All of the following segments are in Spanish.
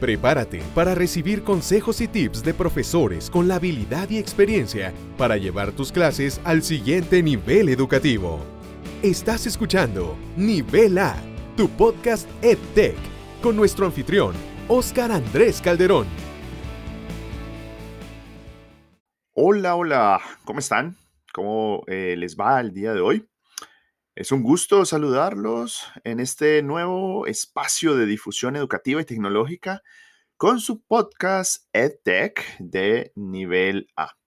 Prepárate para recibir consejos y tips de profesores con la habilidad y experiencia para llevar tus clases al siguiente nivel educativo. Estás escuchando Nivel A, tu podcast EdTech, con nuestro anfitrión, Oscar Andrés Calderón. Hola, hola, ¿cómo están? ¿Cómo eh, les va el día de hoy? Es un gusto saludarlos en este nuevo espacio de difusión educativa y tecnológica con su podcast EdTech de nivel A.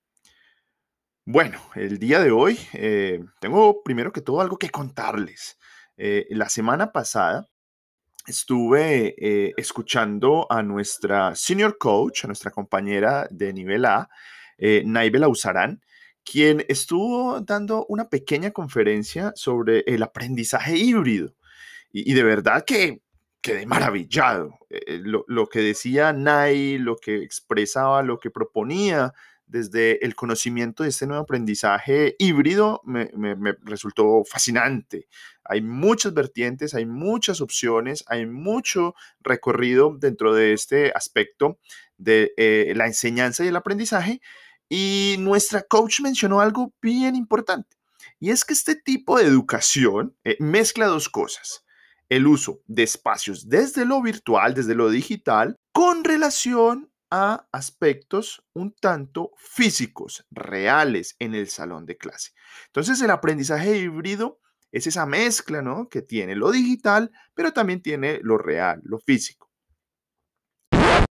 Bueno, el día de hoy eh, tengo primero que todo algo que contarles. Eh, la semana pasada estuve eh, escuchando a nuestra senior coach, a nuestra compañera de nivel A, Naibel Ausarán, quien estuvo dando una pequeña conferencia sobre el aprendizaje híbrido. Y, de verdad que quedé maravillado. Eh, lo, que decía Nai, lo que expresaba, lo que proponía desde el conocimiento de este nuevo aprendizaje híbrido me, resultó fascinante. Hay muchas vertientes, hay muchas opciones, hay mucho recorrido dentro de este aspecto de eh, la enseñanza y el aprendizaje y nuestra coach mencionó algo bien importante, y es que este tipo de educación eh, mezcla dos cosas. El uso de espacios desde lo virtual, desde lo digital, con relación a aspectos un tanto físicos, reales en el salón de clase. Entonces el aprendizaje híbrido es esa mezcla, ¿no? Que tiene lo digital, pero también tiene lo real, lo físico.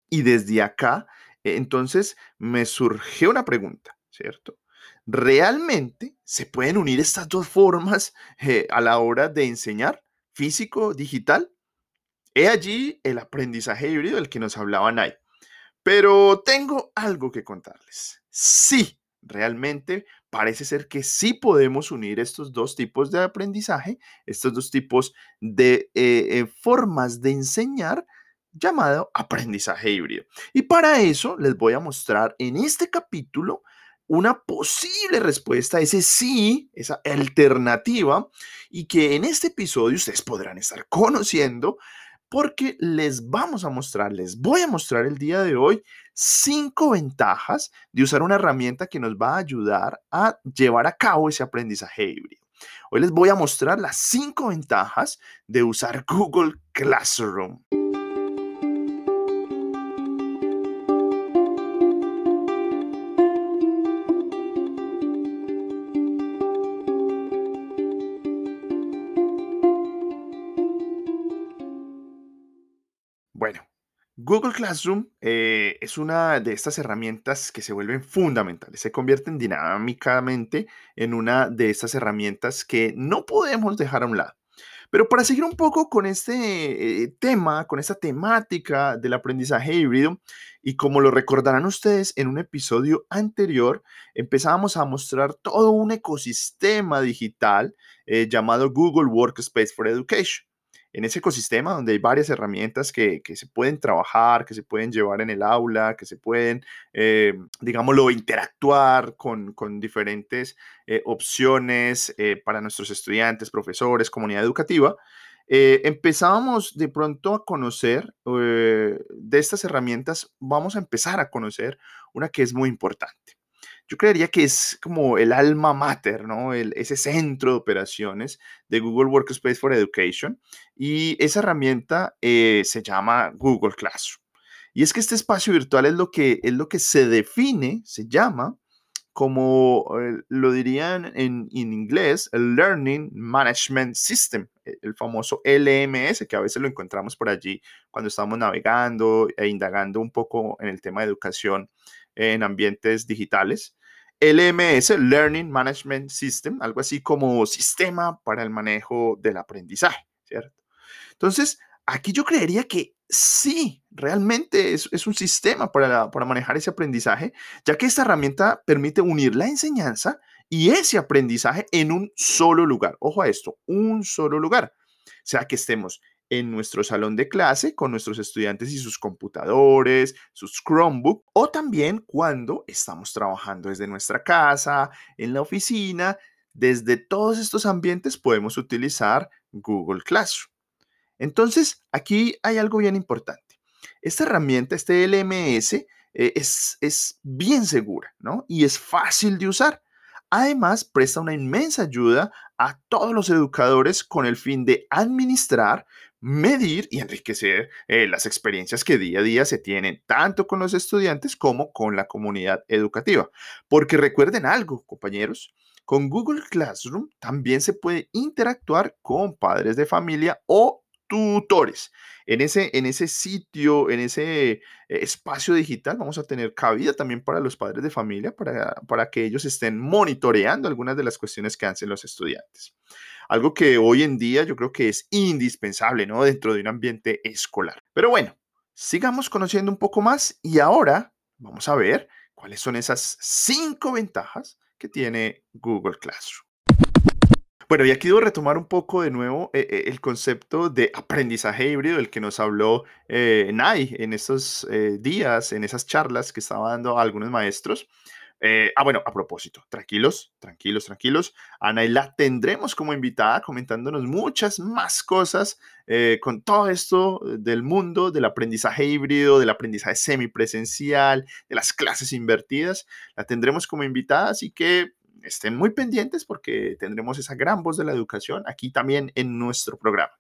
Y desde acá entonces me surgió una pregunta, ¿cierto? ¿Realmente se pueden unir estas dos formas eh, a la hora de enseñar, físico, digital? He allí el aprendizaje híbrido del que nos hablaban ahí. Pero tengo algo que contarles. Sí, realmente parece ser que sí podemos unir estos dos tipos de aprendizaje, estos dos tipos de eh, eh, formas de enseñar llamado aprendizaje híbrido. Y para eso les voy a mostrar en este capítulo una posible respuesta a ese sí, esa alternativa, y que en este episodio ustedes podrán estar conociendo porque les vamos a mostrar, les voy a mostrar el día de hoy cinco ventajas de usar una herramienta que nos va a ayudar a llevar a cabo ese aprendizaje híbrido. Hoy les voy a mostrar las cinco ventajas de usar Google Classroom. Google Classroom eh, es una de estas herramientas que se vuelven fundamentales, se convierten dinámicamente en una de estas herramientas que no podemos dejar a un lado. Pero para seguir un poco con este eh, tema, con esta temática del aprendizaje híbrido, y como lo recordarán ustedes en un episodio anterior, empezábamos a mostrar todo un ecosistema digital eh, llamado Google Workspace for Education en ese ecosistema donde hay varias herramientas que, se pueden trabajar, que se pueden llevar en el aula, que se pueden, eh, digámoslo, interactuar con, diferentes eh, opciones eh, para nuestros estudiantes, profesores, comunidad educativa, empezábamos de pronto a conocer de estas herramientas, vamos a empezar a conocer una que es muy importante yo creería que es como el alma mater, ¿no? El, ese centro de operaciones de Google Workspace for Education. Y esa herramienta eh, se llama Google Classroom. Y es que este espacio virtual es lo que, es lo que se define, se llama como eh, lo dirían en, en, inglés, el Learning Management System, e, el famoso LMS, que a veces lo encontramos por allí cuando estamos navegando e indagando un poco en el tema de educación en ambientes digitales. LMS, Learning Management System, algo así como sistema para el manejo del aprendizaje, ¿cierto? Entonces, aquí yo creería que sí, realmente es, un sistema para, para manejar ese aprendizaje, ya que esta herramienta permite unir la enseñanza y ese aprendizaje en un solo lugar. Ojo a esto, un solo lugar. O sea, que estemos en nuestro salón de clase con nuestros estudiantes y sus computadores, sus Chromebook, o también cuando estamos trabajando desde nuestra casa, en la oficina, desde todos estos ambientes podemos utilizar Google Classroom. Entonces, aquí hay algo bien importante. Esta herramienta, este LMS, eh, es, es bien segura, ¿no? Y es fácil de usar. Además, presta una inmensa ayuda a todos los educadores con el fin de administrar, medir y enriquecer eh, las experiencias que día a día se tienen tanto con los estudiantes como con la comunidad educativa. Porque recuerden algo, compañeros, con Google Classroom también se puede interactuar con padres de familia o tutores. En ese, en ese sitio, en ese eh, espacio digital, vamos a tener cabida también para los padres de familia, para, para que ellos estén monitoreando algunas de las cuestiones que hacen los estudiantes. Algo que hoy en día yo creo que es indispensable, ¿no? Dentro de un ambiente escolar. Pero bueno, sigamos conociendo un poco más y ahora vamos a ver cuáles son esas cinco ventajas que tiene Google Classroom. Bueno, y aquí debo retomar un poco de nuevo eh, eh, el concepto de aprendizaje híbrido, el que nos habló eh, Nai en estos eh, días, en esas charlas que estaba dando a algunos maestros. ah, bueno, a propósito, tranquilos, tranquilos, tranquilos. Ana y la tendremos como invitada comentándonos muchas más cosas con todo esto del mundo del aprendizaje híbrido, del aprendizaje semipresencial, de las clases invertidas. La tendremos como invitada, así que estén muy pendientes porque tendremos esa gran voz de la educación aquí también en nuestro programa.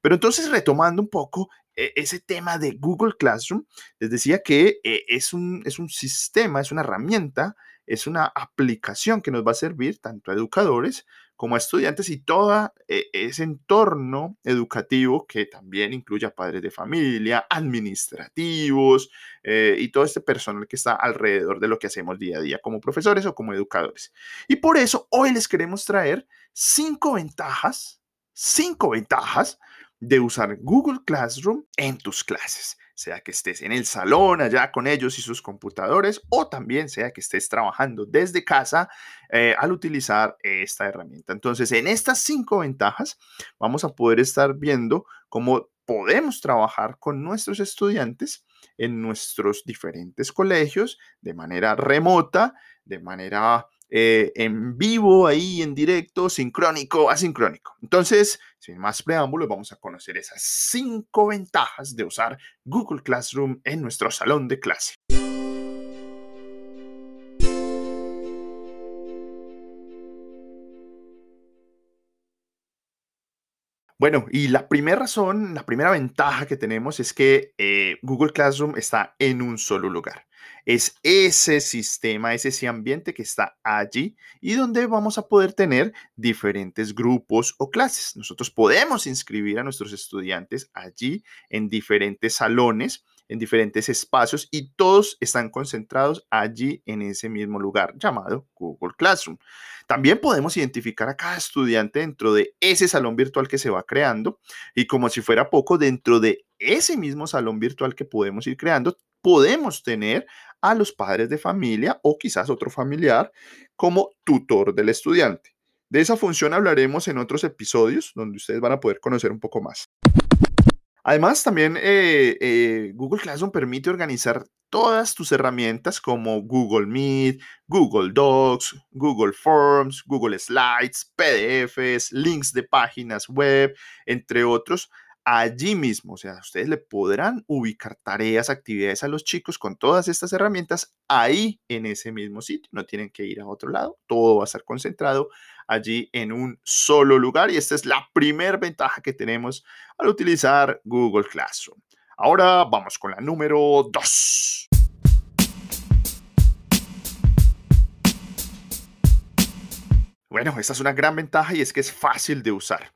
Pero entonces, retomando un poco e, ese tema de Google Classroom, les decía que eh, es, un, es un sistema, es una herramienta, es una aplicación que nos va a servir tanto a educadores como estudiantes y todo eh, ese entorno educativo que también incluye a padres de familia, administrativos eh, y todo este personal que está alrededor de lo que hacemos día a día como profesores o como educadores. Y por eso hoy les queremos traer cinco ventajas, cinco ventajas de usar Google Classroom en tus clases sea que estés en el salón allá con ellos y sus computadores, o también sea que estés trabajando desde casa eh, al utilizar esta herramienta. Entonces, en estas cinco ventajas, vamos a poder estar viendo cómo podemos trabajar con nuestros estudiantes en nuestros diferentes colegios de manera remota, de manera eh, en vivo, ahí en directo, sincrónico, asincrónico. Entonces, sin más preámbulos, vamos a conocer esas cinco ventajas de usar Google Classroom en nuestro salón de clase. Bueno, y la primera razón, la primera ventaja que tenemos es que eh, Google Classroom está en un solo lugar. Es ese sistema, es ese ambiente que está allí y donde vamos a poder tener diferentes grupos o clases. Nosotros podemos inscribir a nuestros estudiantes allí en diferentes salones en diferentes espacios y todos están concentrados allí en ese mismo lugar llamado Google Classroom. También podemos identificar a cada estudiante dentro de ese salón virtual que se va creando y como si fuera poco, dentro de ese mismo salón virtual que podemos ir creando, podemos tener a los padres de familia o quizás otro familiar como tutor del estudiante. De esa función hablaremos en otros episodios donde ustedes van a poder conocer un poco más. Además, también eh, eh, Google Classroom permite organizar todas tus herramientas como Google Meet, Google Docs, Google Forms, Google Slides, PDFs, links de páginas web, entre otros, allí mismo. O sea, ustedes le podrán ubicar tareas, actividades a los chicos con todas estas herramientas ahí en ese mismo sitio. No tienen que ir a otro lado. Todo va a estar concentrado allí en un solo lugar. Y esta es la primera ventaja que tenemos al utilizar Google Classroom. Ahora vamos con la número 2. Bueno, esta es una gran ventaja y es que es fácil de usar.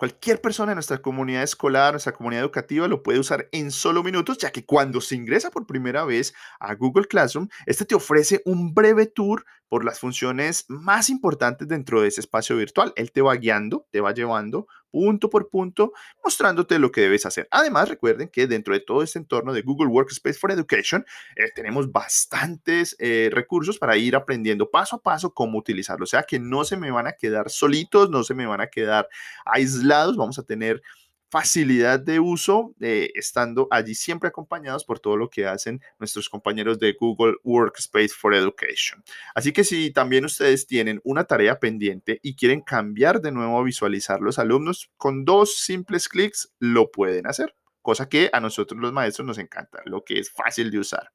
Cualquier persona en nuestra comunidad escolar, nuestra comunidad educativa lo puede usar en solo minutos, ya que cuando se ingresa por primera vez a Google Classroom, este te ofrece un breve tour por las funciones más importantes dentro de ese espacio virtual. Él te va guiando, te va llevando punto por punto, mostrándote lo que debes hacer. Además, recuerden que dentro de todo este entorno de Google Workspace for Education, eh, tenemos bastantes eh, recursos para ir aprendiendo paso a paso cómo utilizarlo. O sea que no se me van a quedar solitos, no se me van a quedar aislados, vamos a tener facilidad de uso, eh, estando allí siempre acompañados por todo lo que hacen nuestros compañeros de Google Workspace for Education. Así que si también ustedes tienen una tarea pendiente y quieren cambiar de nuevo a visualizar los alumnos, con dos simples clics lo pueden hacer. Cosa que a nosotros los maestros nos encanta, lo que es fácil de usar.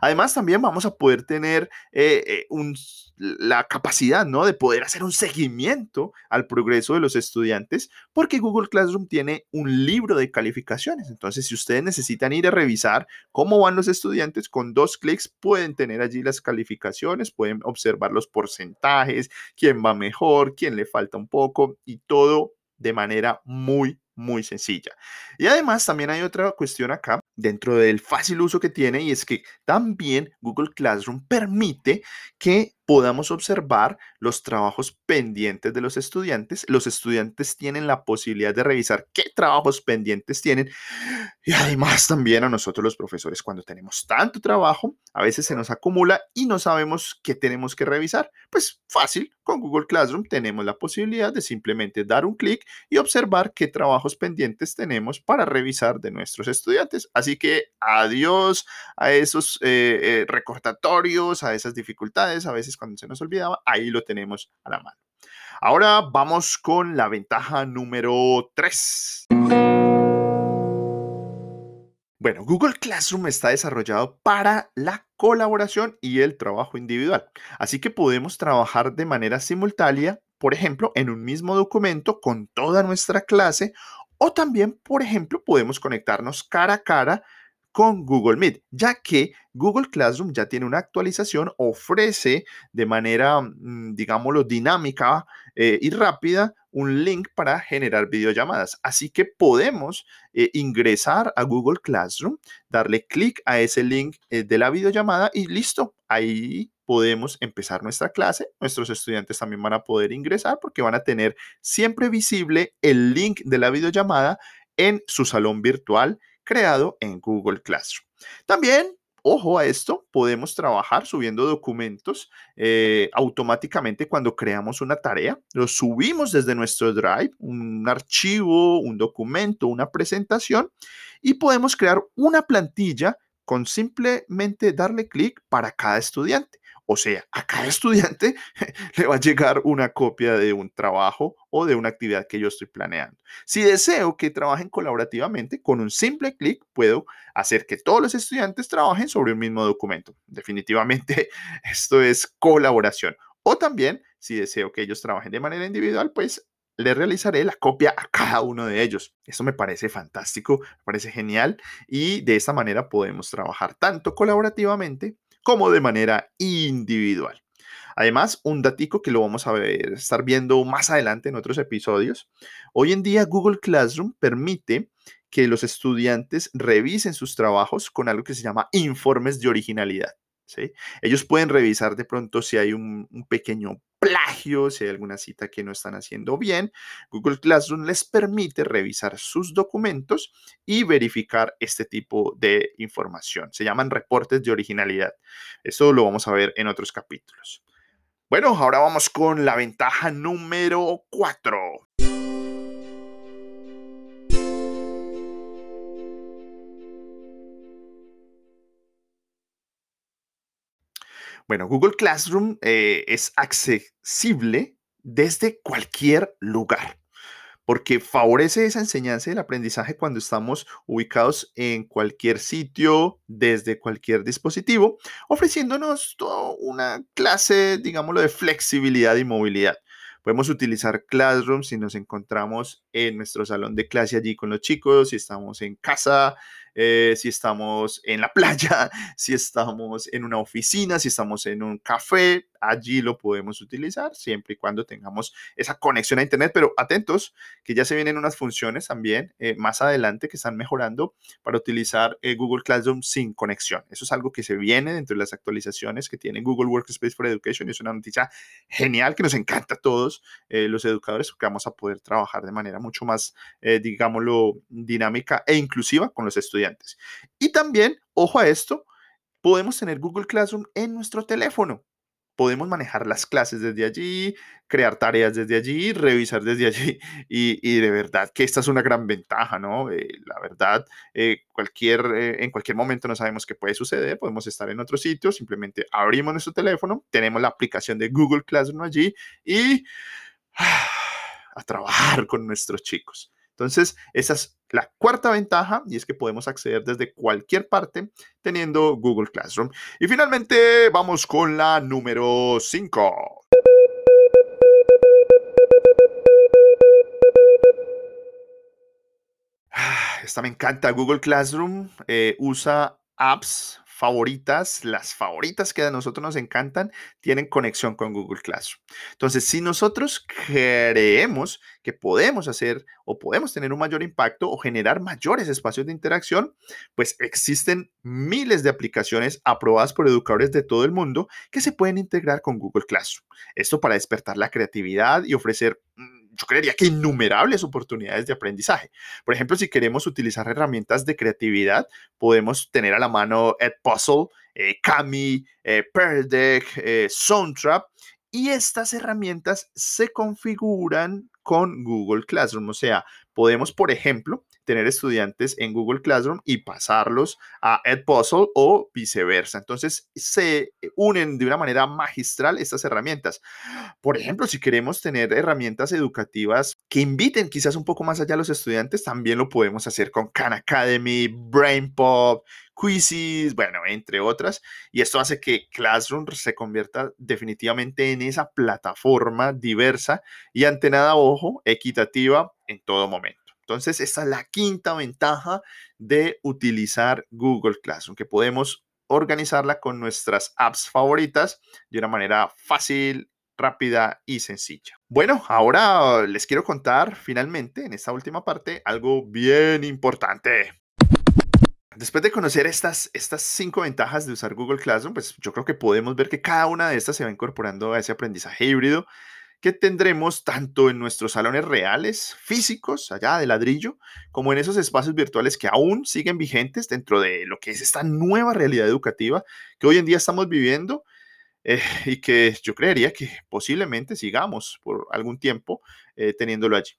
Además, también vamos a poder tener eh, eh, la capacidad ¿no? de poder hacer un seguimiento al progreso de los estudiantes, porque Google Classroom tiene un libro de calificaciones. Entonces, si ustedes necesitan ir a revisar cómo van los estudiantes, con dos clics pueden tener allí las calificaciones, pueden observar los porcentajes, quién va mejor, quién le falta un poco y todo de manera muy, muy sencilla. Y además también hay otra cuestión acá dentro del fácil uso que tiene y es que también Google Classroom permite que podamos observar los trabajos pendientes de los estudiantes. Los estudiantes tienen la posibilidad de revisar qué trabajos pendientes tienen. Y además también a nosotros los profesores cuando tenemos tanto trabajo, a veces se nos acumula y no sabemos qué tenemos que revisar. Pues fácil, con Google Classroom tenemos la posibilidad de simplemente dar un clic y observar qué trabajos pendientes tenemos para revisar de nuestros estudiantes. Que adiós a esos eh, eh, recordatorios, a esas dificultades, a veces cuando se nos olvidaba, ahí lo tenemos a la mano. Ahora vamos con la ventaja número 3. Bueno, Google Classroom está desarrollado para la colaboración y el trabajo individual. Así que podemos trabajar de manera simultánea, por ejemplo, en un mismo documento con toda nuestra clase o también, por ejemplo, podemos conectarnos cara a cara con Google Meet, ya que Google Classroom ya tiene una actualización, ofrece de manera, mm, digámoslo, dinámica eh, y rápida un link para generar videollamadas. Así que podemos eh, ingresar a Google Classroom, darle clic a ese link eh, de la videollamada y listo, ahí podemos empezar nuestra clase. Nuestros estudiantes también van a poder ingresar porque van a tener siempre visible el link de la videollamada en su salón virtual creado en Google Classroom. También Ojo a esto, podemos trabajar subiendo documentos eh, automáticamente cuando creamos una tarea. Lo subimos desde nuestro Drive, un archivo, un documento, una presentación y podemos crear una plantilla con simplemente darle clic para cada estudiante. O sea, a cada estudiante le va a llegar una copia de un trabajo o de una actividad que yo estoy planeando. Si deseo que trabajen colaborativamente, con un simple clic puedo hacer que todos los estudiantes trabajen sobre un mismo documento. Definitivamente esto es colaboración. O también, si deseo que ellos trabajen de manera individual, pues le realizaré la copia a cada uno de ellos. Esto me parece fantástico, me parece genial y de esta manera podemos trabajar tanto colaborativamente como de manera individual. Además, un datico que lo vamos a ver, estar viendo más adelante en otros episodios. Hoy en día Google Classroom permite que los estudiantes revisen sus trabajos con algo que se llama informes de originalidad. Ellos pueden revisar de pronto si hay un, pequeño plagio, si hay alguna cita que no están haciendo bien, Google Classroom les permite revisar sus documentos y verificar este tipo de información. Se llaman reportes de originalidad. Eso lo vamos a ver en otros capítulos. Bueno, ahora vamos con la ventaja número 4. Bueno, Google Classroom eh, es accesible desde cualquier lugar porque favorece esa enseñanza y el aprendizaje cuando estamos ubicados en cualquier sitio, desde cualquier dispositivo, ofreciéndonos toda una clase, digámoslo, de flexibilidad y movilidad. Podemos utilizar Classroom si nos encontramos en nuestro salón de clase allí con los chicos, si estamos en casa, eh, si estamos en la playa, si estamos en una oficina, si estamos en un café, allí lo podemos utilizar siempre y cuando tengamos esa conexión a Internet. Pero atentos, que ya se vienen unas funciones también eh, más adelante que están mejorando para utilizar eh, Google Classroom sin conexión. Eso es algo que se viene dentro de las actualizaciones que tiene Google Workspace for Education es una noticia genial que nos encanta a todos los educadores porque vamos a poder trabajar de manera mucho más, digámoslo, dinámica e inclusiva con los estudiantes y también, ojo a esto, podemos tener Google Classroom en nuestro teléfono. Podemos manejar las clases desde allí, crear tareas desde allí, revisar desde allí. Y, de verdad que esta es una gran ventaja, ¿no? Eh, la verdad, eh, cualquier, eh, en cualquier momento no sabemos qué puede suceder. Podemos estar en otro sitio, simplemente abrimos nuestro teléfono, tenemos la aplicación de Google Classroom allí y a trabajar con nuestros chicos. Entonces, esa es la cuarta ventaja y es que podemos acceder desde cualquier parte teniendo Google Classroom. Y finalmente vamos con la número 5. Ah, esta me encanta. Google Classroom eh, usa apps favoritas, las favoritas que a nosotros nos encantan, tienen conexión con Google Classroom. Entonces, si nosotros creemos que podemos hacer o podemos tener un mayor impacto o generar mayores espacios de interacción, pues existen miles de aplicaciones aprobadas por educadores de todo el mundo que se pueden integrar con Google Classroom. Esto para despertar la creatividad y ofrecer yo creería que innumerables oportunidades de aprendizaje. Por ejemplo, si queremos utilizar herramientas de creatividad, podemos tener a la mano Edpuzzle, eh, Kami, eh, Deck, eh, Soundtrap, y estas herramientas se configuran con Google Classroom. O sea, podemos, por ejemplo, tener estudiantes en Google Classroom y pasarlos a Edpuzzle o viceversa. Entonces se unen de una manera magistral estas herramientas. Por ejemplo, si queremos tener herramientas educativas que inviten quizás un poco más allá a los estudiantes, también lo podemos hacer con Khan Academy, BrainPop, Quizzes, bueno, entre otras. Y esto hace que Classroom se convierta definitivamente en esa plataforma diversa y ante nada ojo, equitativa en todo momento. Entonces, esta es la quinta ventaja de utilizar Google Classroom, que podemos organizarla con nuestras apps favoritas de una manera fácil, rápida y sencilla. Bueno, ahora les quiero contar finalmente en esta última parte algo bien importante. Después de conocer estas, estas cinco ventajas de usar Google Classroom, pues yo creo que podemos ver que cada una de estas se va incorporando a ese aprendizaje híbrido que tendremos tanto en nuestros salones reales, físicos, allá de ladrillo, como en esos espacios virtuales que aún siguen vigentes dentro de lo que es esta nueva realidad educativa que hoy en día estamos viviendo eh, y que yo creería que posiblemente sigamos por algún tiempo eh, teniéndolo allí.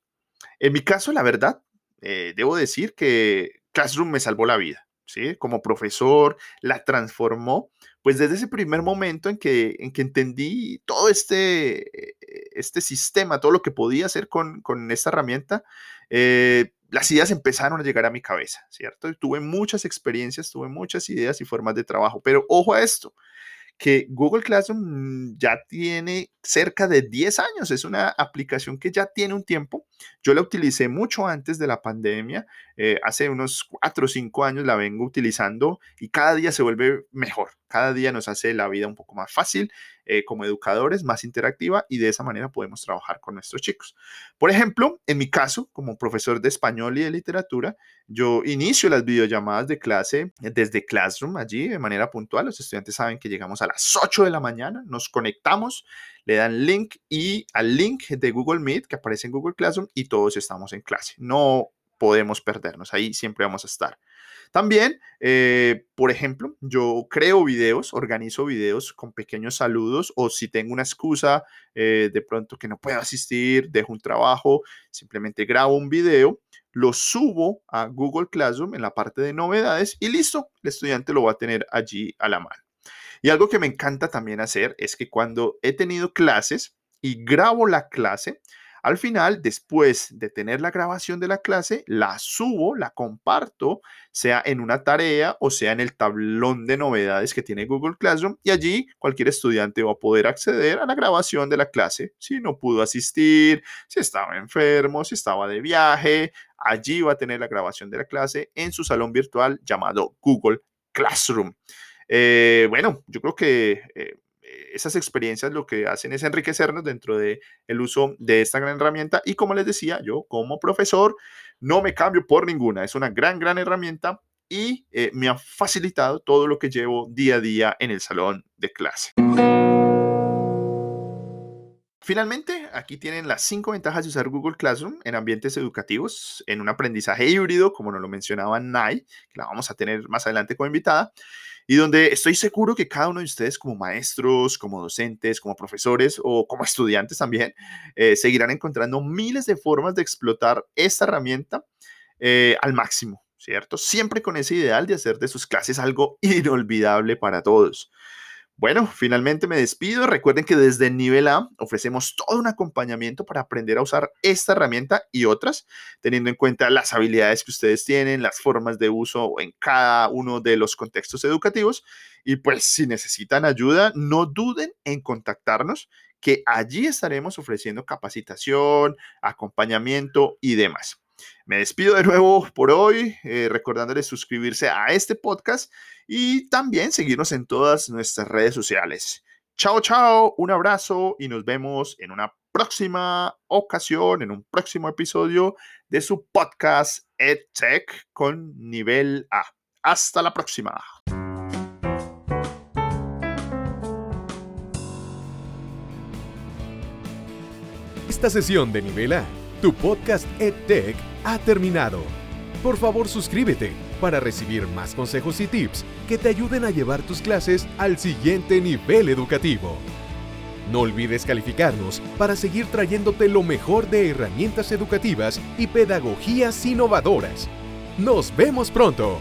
En mi caso, la verdad, eh, debo decir que Classroom me salvó la vida. ¿Sí? Como profesor, la transformó, pues desde ese primer momento en que, en que entendí todo este, eh, este sistema, todo lo que podía hacer con, esta herramienta, eh, las ideas empezaron a llegar a mi cabeza, ¿cierto? tuve muchas experiencias, tuve muchas ideas y formas de trabajo, pero ojo a esto, que Google Classroom ya tiene cerca de 10 años, es una aplicación que ya tiene un tiempo. Yo la utilicé mucho antes de la pandemia, eh, hace unos 4 o 5 años la vengo utilizando y cada día se vuelve mejor, cada día nos hace la vida un poco más fácil eh, como educadores, más interactiva y de esa manera podemos trabajar con nuestros chicos. Por ejemplo, en mi caso, como profesor de español y de literatura, yo inicio las videollamadas de clase desde Classroom allí de manera puntual. Los estudiantes saben que llegamos a las 8 de la mañana, nos conectamos, le dan link y al link de Google Meet que aparece en Google Classroom y todos estamos en clase. No podemos perdernos, ahí siempre vamos a estar. También, eh, por ejemplo, yo creo videos, organizo videos con pequeños saludos o si tengo una excusa eh, de pronto que no puedo asistir, dejo un trabajo, simplemente grabo un video, lo subo a Google Classroom en la parte de novedades y listo, el estudiante lo va a tener allí a la mano. Y algo que me encanta también hacer es que cuando he tenido clases y grabo la clase, al final, después de tener la grabación de la clase, la subo, la comparto, sea en una tarea o sea en el tablón de novedades que tiene Google Classroom y allí cualquier estudiante va a poder acceder a la grabación de la clase. Si no pudo asistir, si estaba enfermo, si estaba de viaje, allí va a tener la grabación de la clase en su salón virtual llamado Google Classroom. Eh, bueno, yo creo que eh, esas experiencias lo que hacen es enriquecernos dentro del el uso de esta gran herramienta y como les decía, yo como profesor no me cambio por ninguna, es una gran, gran herramienta y eh, me ha facilitado todo lo que llevo día a día en el salón de clase. Finalmente, aquí tienen las cinco ventajas de usar Google Classroom en ambientes educativos, en un aprendizaje híbrido, como nos lo mencionaba Nai, que la vamos a tener más adelante como invitada, y donde estoy seguro que cada uno de ustedes como maestros, como docentes, como profesores o como estudiantes también, eh, seguirán encontrando miles de formas de explotar esta herramienta eh, al máximo, ¿cierto? Siempre con ese ideal de hacer de sus clases algo inolvidable para todos. Bueno, finalmente me despido. Recuerden que desde el nivel A ofrecemos todo un acompañamiento para aprender a usar esta herramienta y otras, teniendo en cuenta las habilidades que ustedes tienen, las formas de uso en cada uno de los contextos educativos. Y pues si necesitan ayuda, no duden en contactarnos, que allí estaremos ofreciendo capacitación, acompañamiento y demás. Me despido de nuevo por hoy, eh, recordándoles suscribirse a este podcast y también seguirnos en todas nuestras redes sociales. Chao, chao, un abrazo y nos vemos en una próxima ocasión, en un próximo episodio de su podcast EdTech con nivel A. Hasta la próxima. Esta sesión de nivel A tu podcast EdTech ha terminado. Por favor suscríbete para recibir más consejos y tips que te ayuden a llevar tus clases al siguiente nivel educativo. No olvides calificarnos para seguir trayéndote lo mejor de herramientas educativas y pedagogías innovadoras. Nos vemos pronto.